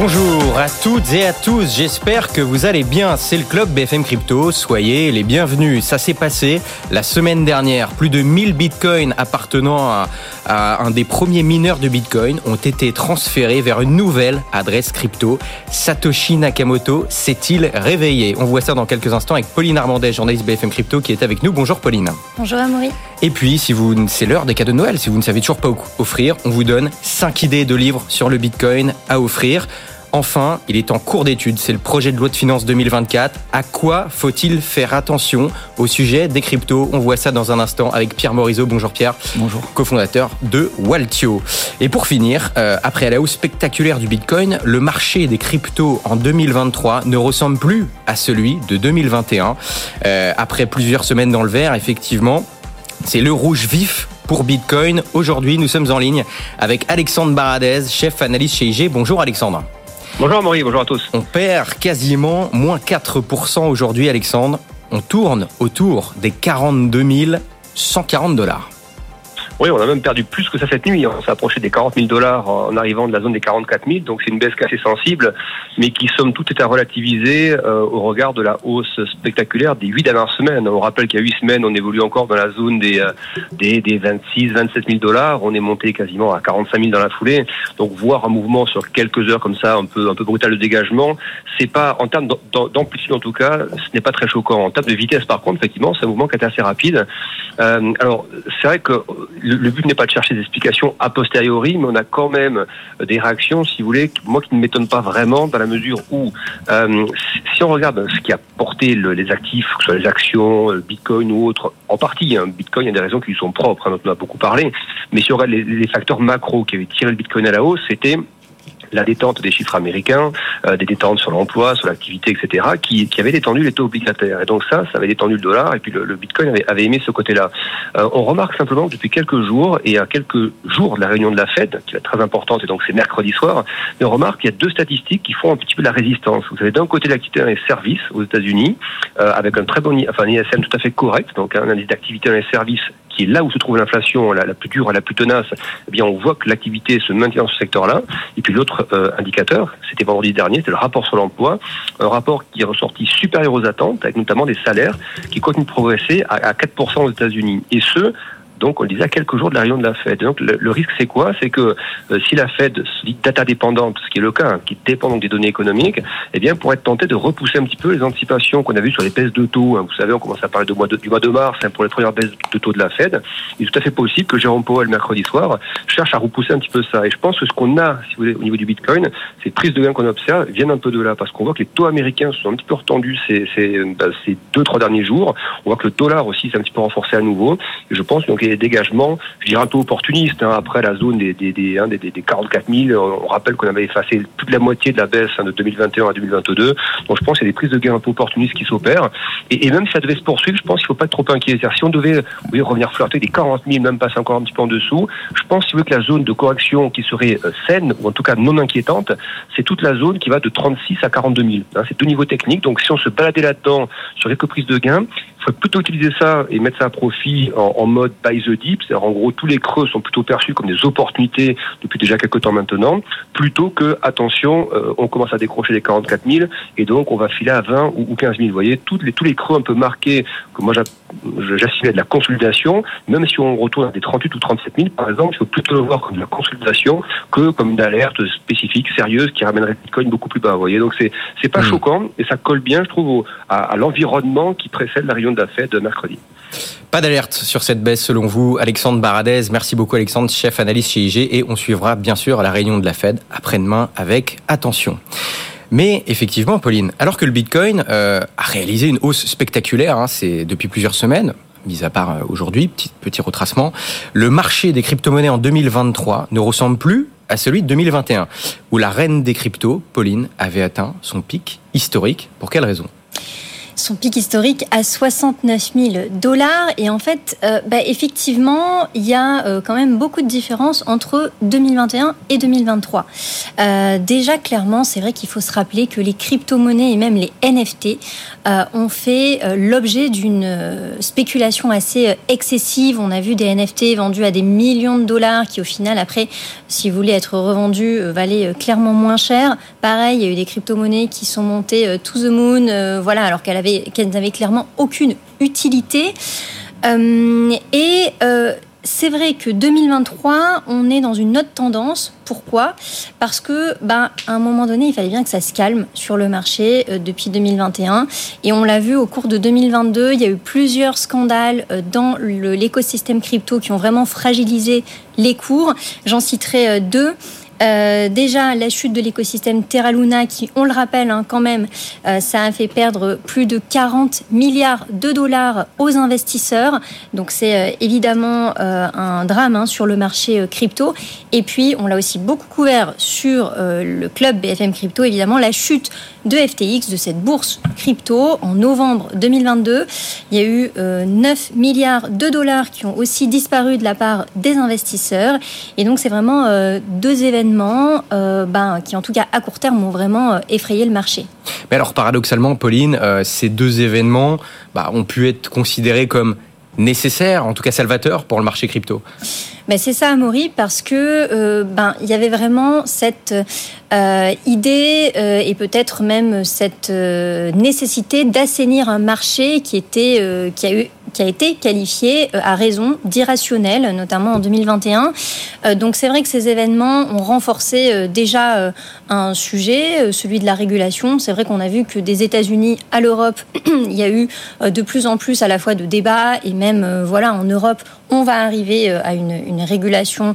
Bonjour à toutes et à tous, j'espère que vous allez bien. C'est le club BFM Crypto, soyez les bienvenus. Ça s'est passé la semaine dernière. Plus de 1000 bitcoins appartenant à, un des premiers mineurs de bitcoin ont été transférés vers une nouvelle adresse crypto. Satoshi Nakamoto s'est-il réveillé? On voit ça dans quelques instants avec Pauline Armandais, journaliste BFM Crypto qui est avec nous. Bonjour Pauline. Bonjour Amaury. Et puis, si vous, c'est l'heure des cadeaux de Noël. Si vous ne savez toujours pas offrir, on vous donne 5 idées de livres sur le bitcoin à offrir. Enfin, il est en cours d'étude, c'est le projet de loi de finances 2024. À quoi faut-il faire attention au sujet des cryptos? On voit ça dans un instant avec Pierre Morisot. Bonjour Pierre. Bonjour. Cofondateur de Waltio. Et pour finir, euh, après la hausse spectaculaire du Bitcoin, le marché des cryptos en 2023 ne ressemble plus à celui de 2021. Euh, après plusieurs semaines dans le vert, effectivement, c'est le rouge vif pour Bitcoin. Aujourd'hui, nous sommes en ligne avec Alexandre Baradez, chef analyste chez IG. Bonjour Alexandre. Bonjour Maurice, bonjour à tous. On perd quasiment moins 4% aujourd'hui Alexandre. On tourne autour des 42 140 dollars. Oui, on a même perdu plus que ça cette nuit. On s'est approché des 40 000 dollars en arrivant de la zone des 44 000. Donc c'est une baisse assez sensible, mais qui somme toute est à relativiser euh, au regard de la hausse spectaculaire des huit dernières semaines. On rappelle qu'il y a huit semaines, on évolue encore dans la zone des, euh, des, des 26, 27 000 dollars. On est monté quasiment à 45 000 dans la foulée. Donc voir un mouvement sur quelques heures comme ça, un peu, un peu brutal de dégagement, c'est pas, en termes d'amplitude en tout cas, ce n'est pas très choquant. En termes de vitesse par contre, effectivement, c'est un mouvement qui est assez rapide. Euh, alors c'est vrai que le, but n'est pas de chercher des explications a posteriori, mais on a quand même des réactions, si vous voulez, moi qui ne m'étonne pas vraiment, dans la mesure où, euh, si on regarde ce qui a porté les actifs, que ce soit les actions, le Bitcoin ou autres, en partie, hein, Bitcoin, il y a des raisons qui lui sont propres, hein, dont on a beaucoup parlé, mais si on regarde les, les facteurs macro qui avaient tiré le Bitcoin à la hausse, c'était la détente des chiffres américains, euh, des détentes sur l'emploi, sur l'activité, etc., qui, qui avait détendu les taux obligataires. Et donc ça, ça avait détendu le dollar, et puis le, Bitcoin avait, aimé ce côté-là. Euh, on remarque simplement que depuis quelques jours, et à quelques jours de la réunion de la Fed, qui est très importante, et donc c'est mercredi soir, on remarque qu'il y a deux statistiques qui font un petit peu la résistance. Vous avez d'un côté l'activité dans les services aux États-Unis, euh, avec un très bon, enfin un ISM tout à fait correct, donc un indice d'activité dans les services qui est là où se trouve l'inflation la, plus dure, la plus tenace, eh bien on voit que l'activité se maintient dans ce secteur-là. Et puis l'autre euh, indicateur, c'était vendredi dernier, c'est le rapport sur l'emploi, un rapport qui est ressorti supérieur aux attentes, avec notamment des salaires qui continuent de progresser à, à 4% aux États-Unis. Et ce, donc, on le disait quelques jours de la réunion de la Fed. Donc, le, risque, c'est quoi? C'est que euh, si la Fed se dit data dépendante, ce qui est le cas, hein, qui dépend donc des données économiques, eh bien, pourrait être tenté de repousser un petit peu les anticipations qu'on a vues sur les baisses de taux. Hein. Vous savez, on commence à parler du mois de mars hein, pour les premières baisses de taux de la Fed. Il est tout à fait possible que Jérôme Powell, mercredi soir, cherche à repousser un petit peu ça. Et je pense que ce qu'on a, si vous voulez, au niveau du Bitcoin, ces prises de gain qu'on observe viennent un peu de là, parce qu'on voit que les taux américains sont un petit peu retendus ces, ces, ben, ces deux, trois derniers jours. On voit que le dollar aussi s'est un petit peu renforcé à nouveau. Et je pense donc des dégagements je dirais un peu opportuniste. Hein, après la zone des, des, des, hein, des, des 44 000, on rappelle qu'on avait effacé toute la moitié de la baisse hein, de 2021 à 2022. Donc je pense qu'il y a des prises de gains un peu opportunistes qui s'opèrent. Et, même si ça devait se poursuivre, je pense qu'il ne faut pas être trop inquiet. Si on devait revenir flirter des 40 000, même passer encore un petit peu en dessous, je pense qu'il veut que la zone de correction qui serait euh, saine, ou en tout cas non inquiétante, c'est toute la zone qui va de 36 à 42 000. Hein, c'est deux niveaux techniques. Donc si on se baladait là-dedans sur quelques prises de gains, il faut plutôt utiliser ça et mettre ça à profit en, en mode buy the deep, c'est-à-dire en gros tous les creux sont plutôt perçus comme des opportunités depuis déjà quelques temps maintenant, plutôt que attention, euh, on commence à décrocher les 44 000 et donc on va filer à 20 ou 15 000. Vous voyez, toutes les, tous les creux un peu marqués que moi j'assimilais de la consolidation, même si on retourne à des 38 ou 37 000 par exemple, il faut plutôt le voir comme de la consolidation que comme une alerte spécifique, sérieuse, qui ramènerait Bitcoin beaucoup plus bas. Vous voyez, donc c'est c'est pas mmh. choquant et ça colle bien, je trouve, à, à l'environnement qui précède la réunion de la Fed de mercredi. Pas d'alerte sur cette baisse selon vous, Alexandre Baradez. Merci beaucoup Alexandre, chef analyste chez IG. Et on suivra bien sûr la réunion de la Fed après-demain avec attention. Mais effectivement, Pauline, alors que le Bitcoin euh, a réalisé une hausse spectaculaire, hein, c'est depuis plusieurs semaines, mis à part euh, aujourd'hui, petit, petit retracement, le marché des crypto-monnaies en 2023 ne ressemble plus à celui de 2021, où la reine des cryptos, Pauline, avait atteint son pic historique. Pour quelle raison? Son pic historique à 69 000 dollars. Et en fait, euh, bah, effectivement, il y a euh, quand même beaucoup de différences entre 2021 et 2023. Euh, déjà, clairement, c'est vrai qu'il faut se rappeler que les crypto-monnaies et même les NFT ont fait l'objet d'une spéculation assez excessive. On a vu des NFT vendus à des millions de dollars qui, au final, après, si vous voulez être revendus, valaient clairement moins cher. Pareil, il y a eu des crypto-monnaies qui sont montées to the moon, voilà, alors qu'elle avait qu'elles n'avaient clairement aucune utilité. Euh, et euh, c'est vrai que 2023, on est dans une autre tendance. Pourquoi? Parce que, ben, à un moment donné, il fallait bien que ça se calme sur le marché euh, depuis 2021. Et on l'a vu au cours de 2022, il y a eu plusieurs scandales dans l'écosystème crypto qui ont vraiment fragilisé les cours. J'en citerai deux. Euh, déjà, la chute de l'écosystème Terra Luna, qui, on le rappelle hein, quand même, euh, ça a fait perdre plus de 40 milliards de dollars aux investisseurs. Donc c'est euh, évidemment un drame hein, sur le marché crypto. Et puis, on l'a aussi beaucoup couvert sur le club BFM Crypto, évidemment, la chute de FTX, de cette bourse crypto, en novembre 2022. Il y a eu 9 milliards de dollars qui ont aussi disparu de la part des investisseurs. Et donc, c'est vraiment deux événements euh, ben, qui, en tout cas à court terme, ont vraiment euh, effrayé le marché. Mais alors, paradoxalement, Pauline, euh, ces deux événements bah, ont pu être considérés comme nécessaires, en tout cas salvateurs, pour le marché crypto. Ben c'est ça, Amaury, parce que ben il y avait vraiment cette idée et peut-être même cette nécessité d'assainir un marché qui était qui a eu qui a été qualifié euh, à raison d'irrationnel, notamment en 2021. Euh, donc c'est vrai que ces événements ont renforcé euh, déjà un sujet, celui de la régulation. C'est vrai qu'on a vu que des États-Unis à l'Europe, il y a eu de plus en plus à la fois de débats et même voilà en Europe, on va arriver à une, une régulation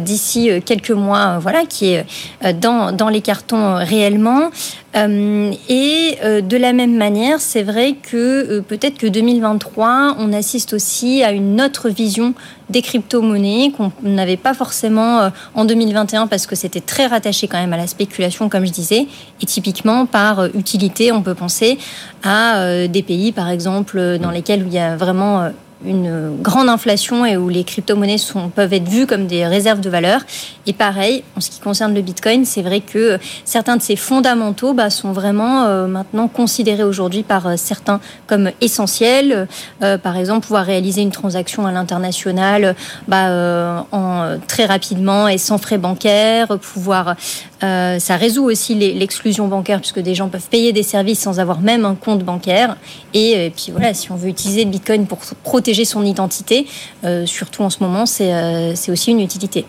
d'ici quelques mois, voilà qui est dans, dans les cartons réellement. Euh, et euh, de la même manière, c'est vrai que euh, peut-être que 2023, on assiste aussi à une autre vision des crypto-monnaies qu'on n'avait pas forcément en 2021 parce que c'était très rattaché quand même à la spéculation, comme je disais. Et typiquement, par utilité, on peut penser à des pays, par exemple, dans lesquels il y a vraiment une grande inflation et où les crypto-monnaies peuvent être vues comme des réserves de valeur. Et pareil, en ce qui concerne le Bitcoin, c'est vrai que certains de ces fondamentaux bah, sont vraiment euh, maintenant considérés aujourd'hui par euh, certains comme essentiels. Euh, par exemple, pouvoir réaliser une transaction à l'international bah, en, très rapidement et sans frais bancaires, pouvoir ça résout aussi l'exclusion bancaire puisque des gens peuvent payer des services sans avoir même un compte bancaire. Et, et puis voilà, si on veut utiliser le Bitcoin pour protéger son identité, euh, surtout en ce moment, euh, c'est aussi une utilité.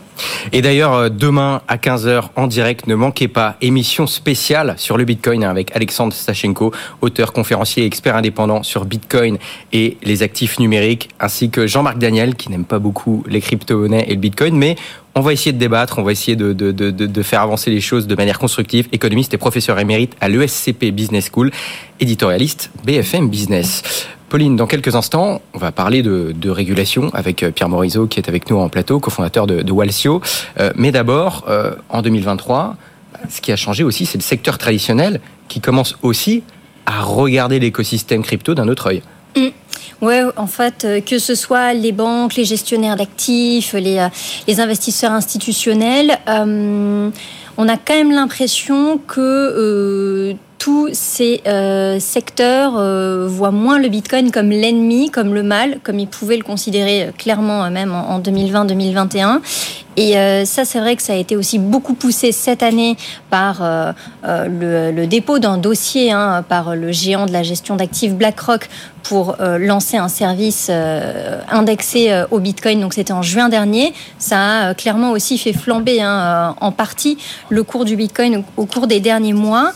Et d'ailleurs, euh, demain à 15h en direct, ne manquez pas, émission spéciale sur le Bitcoin avec Alexandre Stachenko, auteur, conférencier, expert indépendant sur Bitcoin et les actifs numériques, ainsi que Jean-Marc Daniel, qui n'aime pas beaucoup les crypto-monnaies et le Bitcoin, mais on va essayer de débattre, on va essayer de, de, faire avancer les choses de manière constructive. Économiste et professeur émérite à l'ESCP Business School, éditorialiste BFM Business. Pauline, dans quelques instants, on va parler de, régulation avec euh, Pierre Morisot qui est avec nous en plateau, cofondateur de, de Walsio. Euh, mais d'abord, euh, en 2023, ce qui a changé aussi, c'est le secteur traditionnel qui commence aussi à regarder l'écosystème crypto d'un autre œil. Mm. Ouais, en fait, que ce soit les banques, les gestionnaires d'actifs, les, investisseurs institutionnels, on a quand même l'impression que tous ces euh, secteurs euh, voient moins le Bitcoin comme l'ennemi, comme le mal, comme ils pouvaient le considérer euh, clairement même en 2020-2021. Et ça, c'est vrai que ça a été aussi beaucoup poussé cette année par le, dépôt d'un dossier hein, par le géant de la gestion d'actifs BlackRock pour lancer un service indexé au Bitcoin. Donc c'était en juin dernier. Ça a clairement aussi fait flamber hein, en partie le cours du Bitcoin au, cours des derniers mois.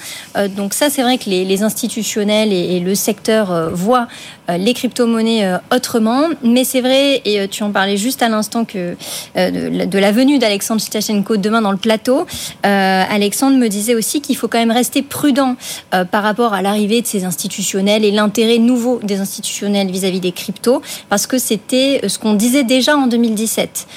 donc ça, c'est vrai que les, institutionnels et, le secteur euh, voient euh, les crypto-monnaies euh, autrement. Mais c'est vrai, et tu en parlais juste à l'instant que de, la venue d'Alexandre Stachenko demain dans le plateau, Alexandre me disait aussi qu'il faut quand même rester prudent par rapport à l'arrivée de ces institutionnels et l'intérêt nouveau des institutionnels vis-à-vis -vis des cryptos, parce que c'était ce qu'on disait déjà en 2017.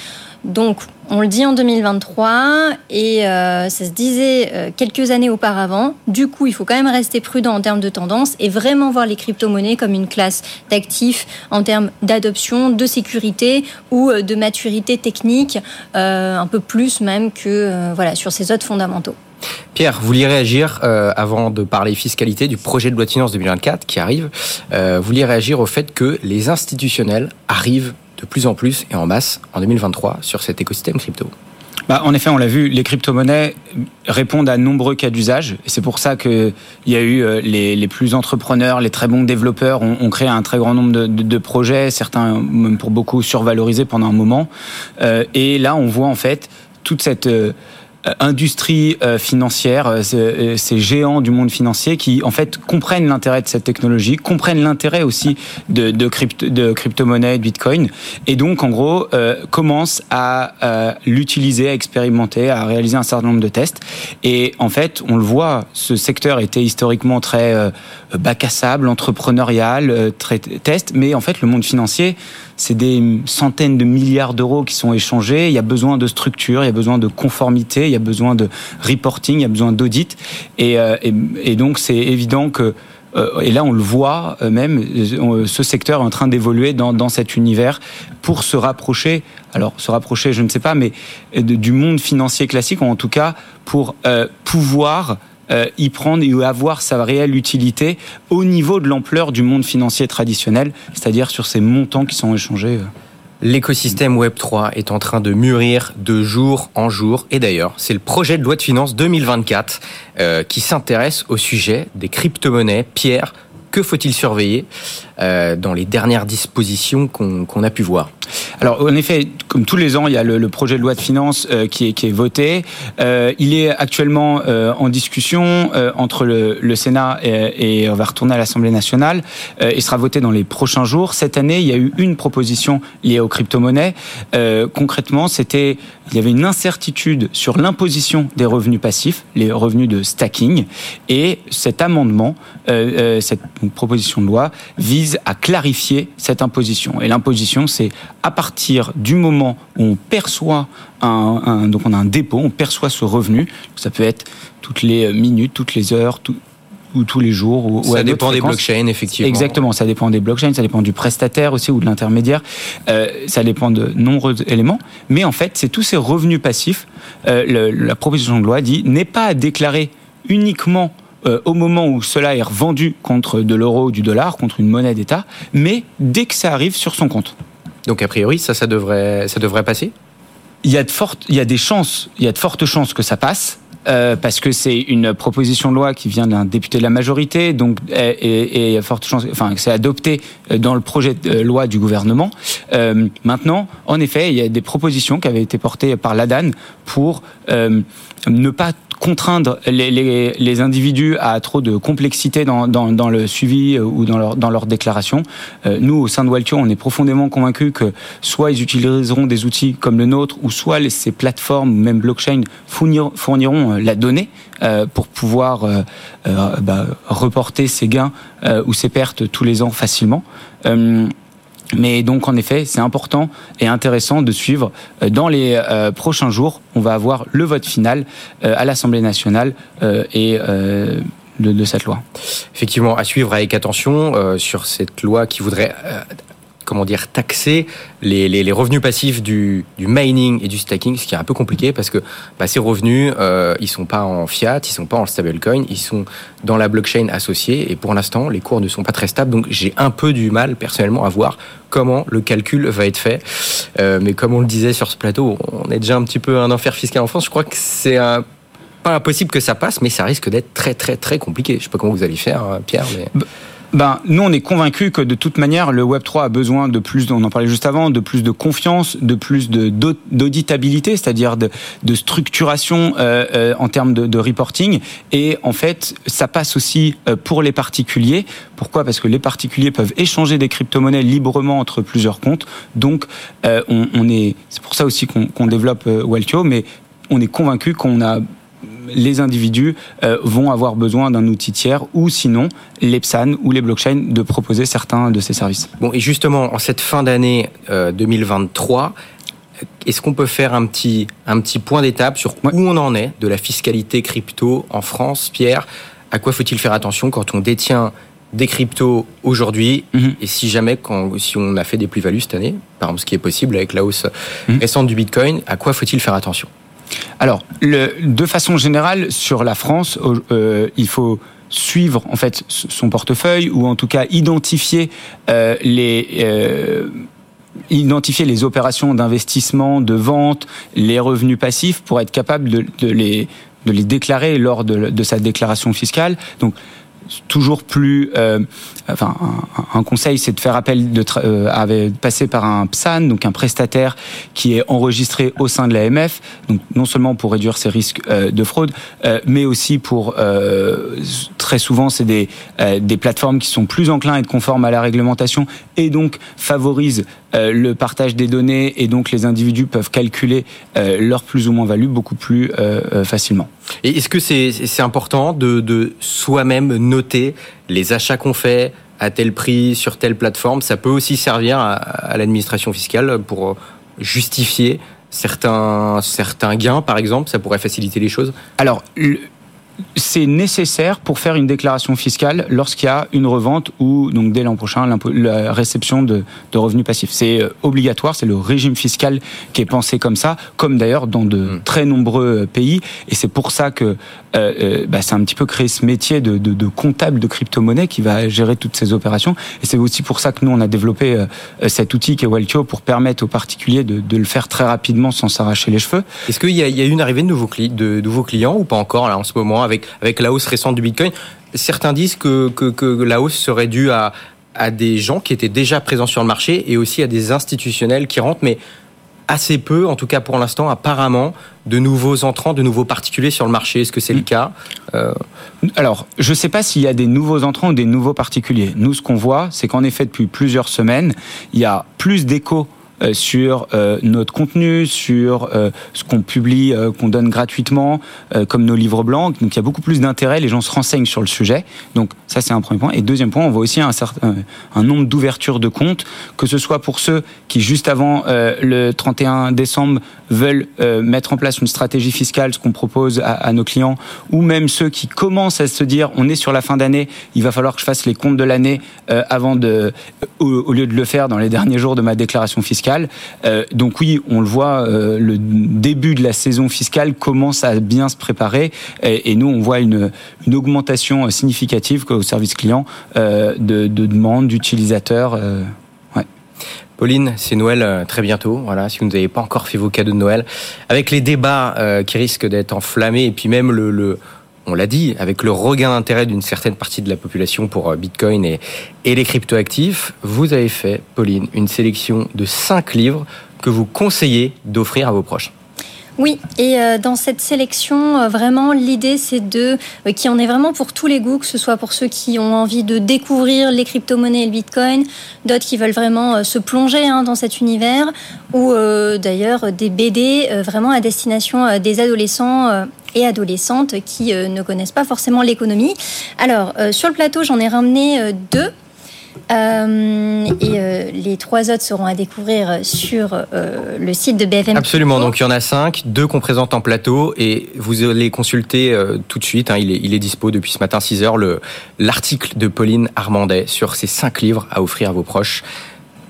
Donc, on le dit en 2023 et euh, ça se disait euh, quelques années auparavant. Du coup, il faut quand même rester prudent en termes de tendance et vraiment voir les crypto-monnaies comme une classe d'actifs en termes d'adoption, de sécurité ou euh, de maturité technique, un peu plus même que voilà sur ces autres fondamentaux. Pierre, vous vouliez réagir avant de parler fiscalité du projet de loi de finances 2024 qui arrive. vous vouliez réagir au fait que les institutionnels arrivent de plus en plus et en masse en 2023 sur cet écosystème crypto bah, en effet, on l'a vu, les crypto-monnaies répondent à nombreux cas d'usage. C'est pour ça qu'il y a eu euh, les, plus entrepreneurs, les très bons développeurs ont, créé un très grand nombre de, projets, certains même pour beaucoup survalorisés pendant un moment. Euh, et là, on voit en fait toute cette... Euh, industrie euh, financière, euh, ces géants du monde financier qui en fait comprennent l'intérêt de cette technologie, comprennent l'intérêt aussi de, de, crypto, de crypto-monnaie, de Bitcoin, et donc en gros euh, commencent à euh, l'utiliser, à expérimenter, à réaliser un certain nombre de tests. Et en fait, on le voit, ce secteur était historiquement très euh, bac à sable, entrepreneurial, très test, mais en fait le monde financier c'est des centaines de milliards d'euros qui sont échangés. Il y a besoin de structure, il y a besoin de conformité, il y a besoin de reporting, il y a besoin d'audit. Et, euh, donc, c'est évident que euh, et là, on le voit euh, même, ce secteur est en train d'évoluer dans, cet univers pour se rapprocher, alors se rapprocher, je ne sais pas, mais du monde financier classique, ou en tout cas pour euh, pouvoir euh, y prendre et avoir sa réelle utilité au niveau de l'ampleur du monde financier traditionnel, c'est-à-dire sur ces montants qui sont échangés. Euh. L'écosystème Web3 est en train de mûrir de jour en jour. Et d'ailleurs, c'est le projet de loi de finances 2024 euh, qui s'intéresse au sujet des crypto-monnaies. Pierre, que faut-il surveiller? Euh, dans les dernières dispositions qu'on qu a pu voir alors en effet, comme tous les ans, il y a le, projet de loi de finances euh, qui, est, voté. Euh, il est actuellement en discussion entre le, Sénat et, on va retourner à l'Assemblée nationale. Il sera voté dans les prochains jours. Cette année, il y a eu une proposition liée aux crypto-monnaies. concrètement, c'était il y avait une incertitude sur l'imposition des revenus passifs, les revenus de stacking, et cet amendement, cette proposition de loi vise à clarifier cette imposition. Et l'imposition, c'est à partir du moment où on perçoit un, un, donc on a un dépôt, on perçoit ce revenu. Ça peut être toutes les minutes, toutes les heures, tout, ou tous les jours. Ou, ça dépend des blockchains, effectivement. Exactement, ça dépend des blockchains, ça dépend du prestataire aussi ou de l'intermédiaire. Euh, ça dépend de nombreux éléments. Mais en fait, c'est tous ces revenus passifs. Euh, le, la proposition de loi dit n'est pas à déclarer uniquement euh, au moment où cela est revendu contre de l'euro ou du dollar, contre une monnaie d'État, mais dès que ça arrive sur son compte. Donc a priori, ça, ça devrait, ça devrait passer? Il y, a de fortes, il y a des chances, il y a de fortes chances que ça passe. Euh, parce que c'est une proposition de loi qui vient d'un député de la majorité, donc et, et forte chance, enfin c'est adopté dans le projet de loi du gouvernement. Euh, maintenant, en effet, il y a des propositions qui avaient été portées par l'ADAN pour euh, ne pas contraindre les, les, les, individus à trop de complexité dans, dans, dans le suivi ou dans leur, dans leur déclaration. Euh, nous, au sein de Waltio, on est profondément convaincus que soit ils utiliseront des outils comme le nôtre, ou soit ces plateformes, même blockchain, fournir, fourniront euh, la donnée euh, pour pouvoir euh, euh, bah, reporter ces gains ou ces pertes tous les ans facilement. Mais donc, en effet, c'est important et intéressant de suivre. Euh, dans les euh, prochains jours, on va avoir le vote final euh, à l'Assemblée nationale et de, cette loi. Effectivement, à suivre avec attention sur cette loi qui voudrait comment dire, taxer les, les, revenus passifs du, du, mining et du stacking, ce qui est un peu compliqué parce que bah, ces revenus, euh, ils sont pas en fiat, ils sont pas en stablecoin, ils sont dans la blockchain associée et pour l'instant, les cours ne sont pas très stables. Donc j'ai un peu du mal personnellement à voir comment le calcul va être fait. Euh, mais comme on le disait sur ce plateau, on est déjà un petit peu un enfer fiscal en France. Je crois que c'est pas impossible que ça passe, mais ça risque d'être très très très compliqué. Je sais pas comment vous allez faire, hein, Pierre. Mais... Ben, nous, on est convaincus que de toute manière, le Web 3 a besoin de plus, on en parlait juste avant, de plus de confiance, de plus d'auditabilité, c'est-à-dire de, structuration euh, euh, en termes de, reporting. Et en fait, ça passe aussi euh, pour les particuliers. Pourquoi? Parce que les particuliers peuvent échanger des crypto-monnaies librement entre plusieurs comptes. Donc, euh, on, est, c'est pour ça aussi qu'on qu développe euh, Weltio, mais on est convaincu qu'on a les individus euh, vont avoir besoin d'un outil tiers ou sinon l'EPSAN ou les blockchains de proposer certains de ces services. Bon, et justement, en cette fin d'année euh, 2023, Est-ce qu'on peut faire un petit, un petit point d'étape sur où on en est de la fiscalité crypto en France, Pierre? À quoi faut-il faire attention quand on détient des cryptos aujourd'hui Mhm. et si jamais, quand, si on a fait des plus-values cette année, par exemple ce qui est possible avec la hausse Mhm. récente du Bitcoin, à quoi faut-il faire attention? Alors, de façon générale, sur la France, euh, il faut suivre en fait son portefeuille ou en tout cas identifier euh, les euh, identifier les opérations d'investissement, de vente, les revenus passifs pour être capable de, les déclarer lors de, sa déclaration fiscale. Toujours plus, euh, enfin, un, conseil, c'est de faire appel, de euh, passer par un PSAN, donc un prestataire qui est enregistré au sein de l'AMF, donc non seulement pour réduire ses risques euh, de fraude, mais aussi pour très souvent c'est des des plateformes qui sont plus enclins à être conformes à la réglementation et donc favorisent le partage des données et donc les individus peuvent calculer euh, leur plus ou moins value beaucoup plus euh, facilement. Et est-ce que c'est important de, de soi-même noter les achats qu'on fait à tel prix sur telle plateforme? Ça peut aussi servir à, à l'administration fiscale pour justifier certains certains gains, par exemple? Ça pourrait faciliter les choses? Alors. C'est nécessaire pour faire une déclaration fiscale lorsqu'il y a une revente ou donc dès l'an prochain la réception de, de revenus passifs. C'est obligatoire, c'est le régime fiscal qui est pensé comme ça, comme d'ailleurs dans de mmh. très nombreux pays. Et c'est pour ça que euh, bah, c'est un petit peu créé ce métier de, de, de comptable de crypto-monnaie qui va gérer toutes ces opérations. Et c'est aussi pour ça que nous on a développé euh, cet outil qui est Waltio pour permettre aux particuliers de, de le faire très rapidement sans s'arracher les cheveux. Est-ce qu'il y, y, a eu une arrivée de nouveaux, de nouveaux clients ou pas encore là en ce moment avec, avec la hausse récente du Bitcoin. Certains disent que, que, que la hausse serait due à, à des gens qui étaient déjà présents sur le marché et aussi à des institutionnels qui rentrent, mais assez peu, en tout cas pour l'instant, apparemment, de nouveaux entrants, de nouveaux particuliers sur le marché. Est-ce que c'est le cas? Euh... Alors, je ne sais pas s'il y a des nouveaux entrants ou des nouveaux particuliers. Nous, ce qu'on voit, c'est qu'en effet, depuis plusieurs semaines, il y a plus d'échos sur euh, notre contenu, sur euh, ce qu'on publie, qu'on donne gratuitement, comme nos livres blancs. Donc il y a beaucoup plus d'intérêt, les gens se renseignent sur le sujet. Donc ça c'est un premier point. Et deuxième point, on voit aussi un, certain, un nombre d'ouvertures de comptes, que ce soit pour ceux qui juste avant le 31 décembre veulent mettre en place une stratégie fiscale, ce qu'on propose à, nos clients, ou même ceux qui commencent à se dire on est sur la fin d'année, il va falloir que je fasse les comptes de l'année avant de, au lieu de le faire dans les derniers jours de ma déclaration fiscale. Euh, donc oui, on le voit, euh, le début de la saison fiscale commence à bien se préparer et, nous, on voit une, augmentation significative au service client euh, de, de demandes d'utilisateurs. Pauline, c'est Noël très bientôt. Voilà, si vous n'avez pas encore fait vos cadeaux de Noël, avec les débats euh, qui risquent d'être enflammés et puis même le on l'a dit, avec le regain d'intérêt d'une certaine partie de la population pour Bitcoin et, les cryptoactifs, vous avez fait, Pauline, une sélection de cinq livres que vous conseillez d'offrir à vos proches. Oui, et euh, dans cette sélection, euh, vraiment, l'idée, c'est de euh, qui en est vraiment pour tous les goûts, que ce soit pour ceux qui ont envie de découvrir les crypto-monnaies et le Bitcoin, d'autres qui veulent vraiment se plonger hein, dans cet univers, ou d'ailleurs des BD vraiment à destination des adolescents et adolescentes qui ne connaissent pas forcément l'économie. Alors, sur le plateau, j'en ai ramené deux. Euh, et euh, les trois autres seront à découvrir sur euh, le site de BFM. Absolument, donc il y en a cinq, deux qu'on présente en plateau et vous allez consulter euh, tout de suite, hein, il, est, il est dispo depuis ce matin 6h, l'article de Pauline Armandet sur ces cinq livres à offrir à vos proches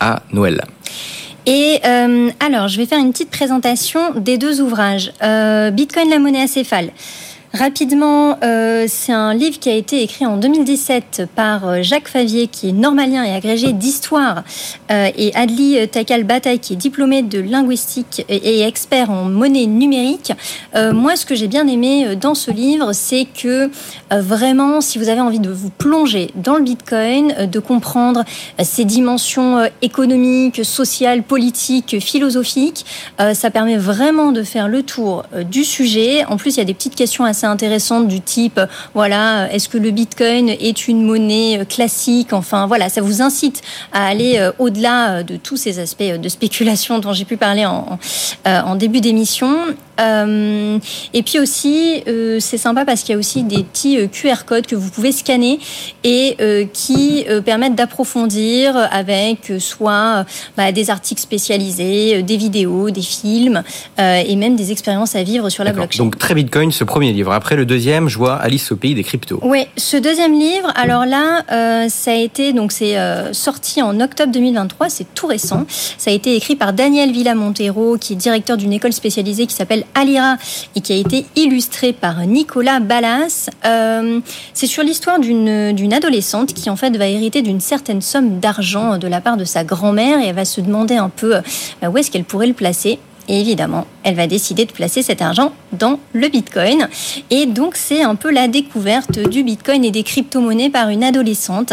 à Noël. Et euh, alors, je vais faire une petite présentation des deux ouvrages. Euh, Bitcoin, la monnaie acéphale. Rapidement, euh, c'est un livre qui a été écrit en 2017 par Jacques Favier, qui est normalien et agrégé d'histoire, euh, et Adli Takal Bataille, qui est diplômé de linguistique et, expert en monnaie numérique. Euh, moi, ce que j'ai bien aimé dans ce livre, c'est que euh, vraiment, si vous avez envie de vous plonger dans le Bitcoin, euh, de comprendre ses dimensions euh, économiques, sociales, politiques, philosophiques, euh, ça permet vraiment de faire le tour euh, du sujet. En plus, il y a des petites questions assez intéressantes du type, voilà, est-ce que le Bitcoin est une monnaie classique? Enfin, voilà, ça vous incite à aller euh, au-delà de tous ces aspects de spéculation dont j'ai pu parler en, en, en début d'émission. et puis aussi, c'est sympa parce qu'il y a aussi des petits QR codes que vous pouvez scanner et qui permettent d'approfondir avec soit bah, des articles spécialisés, des vidéos, des films et même des expériences à vivre sur la blockchain. Donc très Bitcoin, ce premier livre. Après le deuxième, je vois Alice au pays des cryptos. Oui, ce deuxième livre, alors là, euh, ça a été donc c'est euh, sorti en octobre 2023, c'est tout récent. Ça a été écrit par Daniel Villa-Montero, qui est directeur d'une école spécialisée qui s'appelle Alira et qui a été illustré par Nicolas Ballas. Euh, c'est sur l'histoire d'une adolescente qui en fait va hériter d'une certaine somme d'argent de la part de sa grand-mère et elle va se demander un peu où est-ce qu'elle pourrait le placer. Évidemment, elle va décider de placer cet argent dans le Bitcoin. Et donc, c'est un peu la découverte du Bitcoin et des crypto-monnaies par une adolescente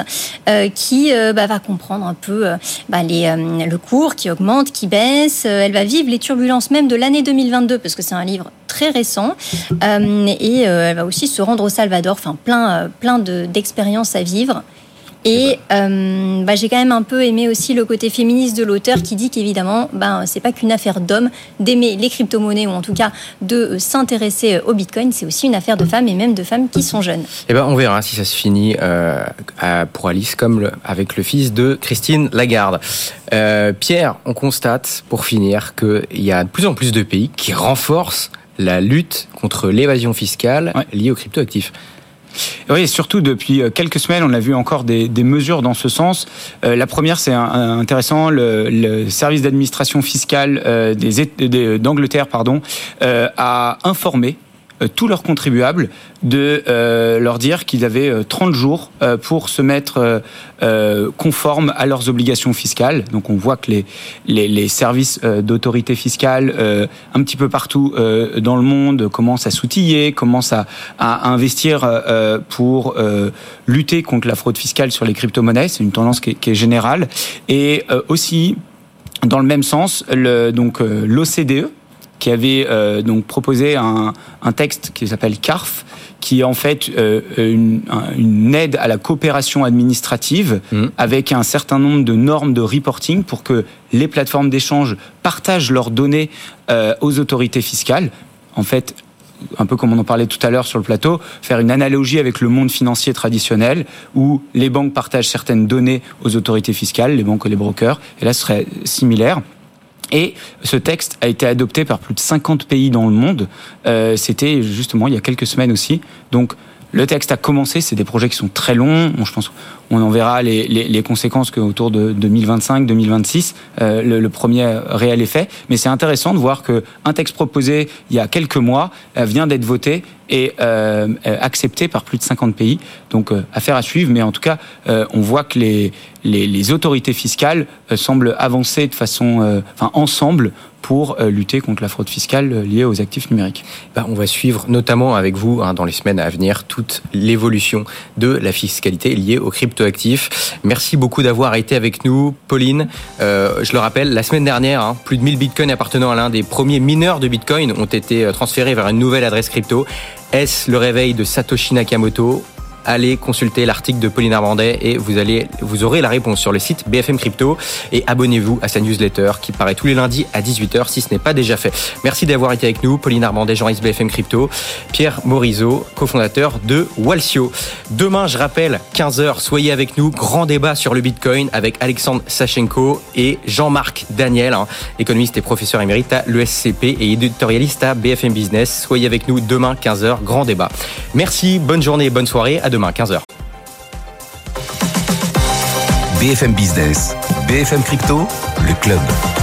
euh, qui euh, bah, va comprendre un peu euh, bah, les, le cours qui augmente, qui baisse. elle va vivre les turbulences même de l'année 2022 parce que c'est un livre très récent. et elle va aussi se rendre au Salvador. Enfin, plein, plein d'expériences à vivre. Et euh, bah, j'ai quand même un peu aimé aussi le côté féministe de l'auteur qui dit qu'évidemment, bah, c'est pas qu'une affaire d'hommes d'aimer les crypto-monnaies ou en tout cas de euh, s'intéresser au Bitcoin, c'est aussi une affaire de femmes et même de femmes qui sont jeunes. Eh ben, on verra si ça se finit euh, pour Alice comme avec le fils de Christine Lagarde. Pierre, on constate pour finir qu'il y a de plus en plus de pays qui renforcent la lutte contre l'évasion fiscale liée aux cryptoactifs. Oui, surtout depuis euh, quelques semaines, on a vu encore des, mesures dans ce sens. Euh, la première, c'est intéressant, le, service d'administration fiscale euh, d'Angleterre a informé tous leurs contribuables de euh, leur dire qu'ils avaient 30 euh, jours pour se mettre conformes à leurs obligations fiscales. Donc on voit que les, les, services d'autorité fiscale un petit peu partout dans le monde commencent à s'outiller, commencent à, à investir pour lutter contre la fraude fiscale sur les crypto-monnaies. C'est une tendance qui est, générale. Et aussi, dans le même sens, donc l'OCDE, qui avait euh, donc proposé un, un texte qui s'appelle CARF, qui est en fait euh, une, une, aide à la coopération administrative mmh. avec un certain nombre de normes de reporting pour que les plateformes d'échange partagent leurs données euh, aux autorités fiscales. En fait, un peu comme on en parlait tout à l'heure sur le plateau, faire une analogie avec le monde financier traditionnel où les banques partagent certaines données aux autorités fiscales, les banques et les brokers, et là ce serait similaire. Et ce texte a été adopté par plus de 50 pays dans le monde. Euh, C'était justement il y a quelques semaines aussi. Donc le texte a commencé, c'est des projets qui sont très longs. je pense on en verra les, les, les conséquences qu'autour de 2025-2026, euh, le, le, premier réel effet. Mais c'est intéressant de voir qu'un texte proposé il y a quelques mois euh, vient d'être voté et euh, euh, accepté par plus de 50 pays. Donc euh, affaire à suivre, mais en tout cas, on voit que les, les, les autorités fiscales semblent avancer de façon, enfin ensemble pour lutter contre la fraude fiscale liée aux actifs numériques. Ben, on va suivre notamment avec vous hein, dans les semaines à venir toute l'évolution de la fiscalité liée aux cryptoactifs. Merci beaucoup d'avoir été avec nous, Pauline. Euh, je le rappelle, la semaine dernière, hein, plus de 1000 bitcoins appartenant à l'un des premiers mineurs de bitcoin ont été transférés vers une nouvelle adresse crypto. Est-ce le réveil de Satoshi Nakamoto allez consulter l'article de Pauline Armandet et vous allez, vous aurez la réponse sur le site BFM Crypto et abonnez-vous à sa newsletter qui paraît tous les lundis à 18h si ce n'est pas déjà fait. Merci d'avoir été avec nous, Pauline Armandet, Jean-Yves BFM Crypto, Pierre Morizot, cofondateur de Walsio. Demain, je rappelle, 15h, soyez avec nous, grand débat sur le Bitcoin avec Alexandre Sachenko et Jean-Marc Daniel, hein, économiste et professeur émérite à l'ESCP et éditorialiste à BFM Business. Soyez avec nous demain, 15h, grand débat. Merci, bonne journée bonne soirée demain, 15h. BFM Business, BFM Crypto, le club.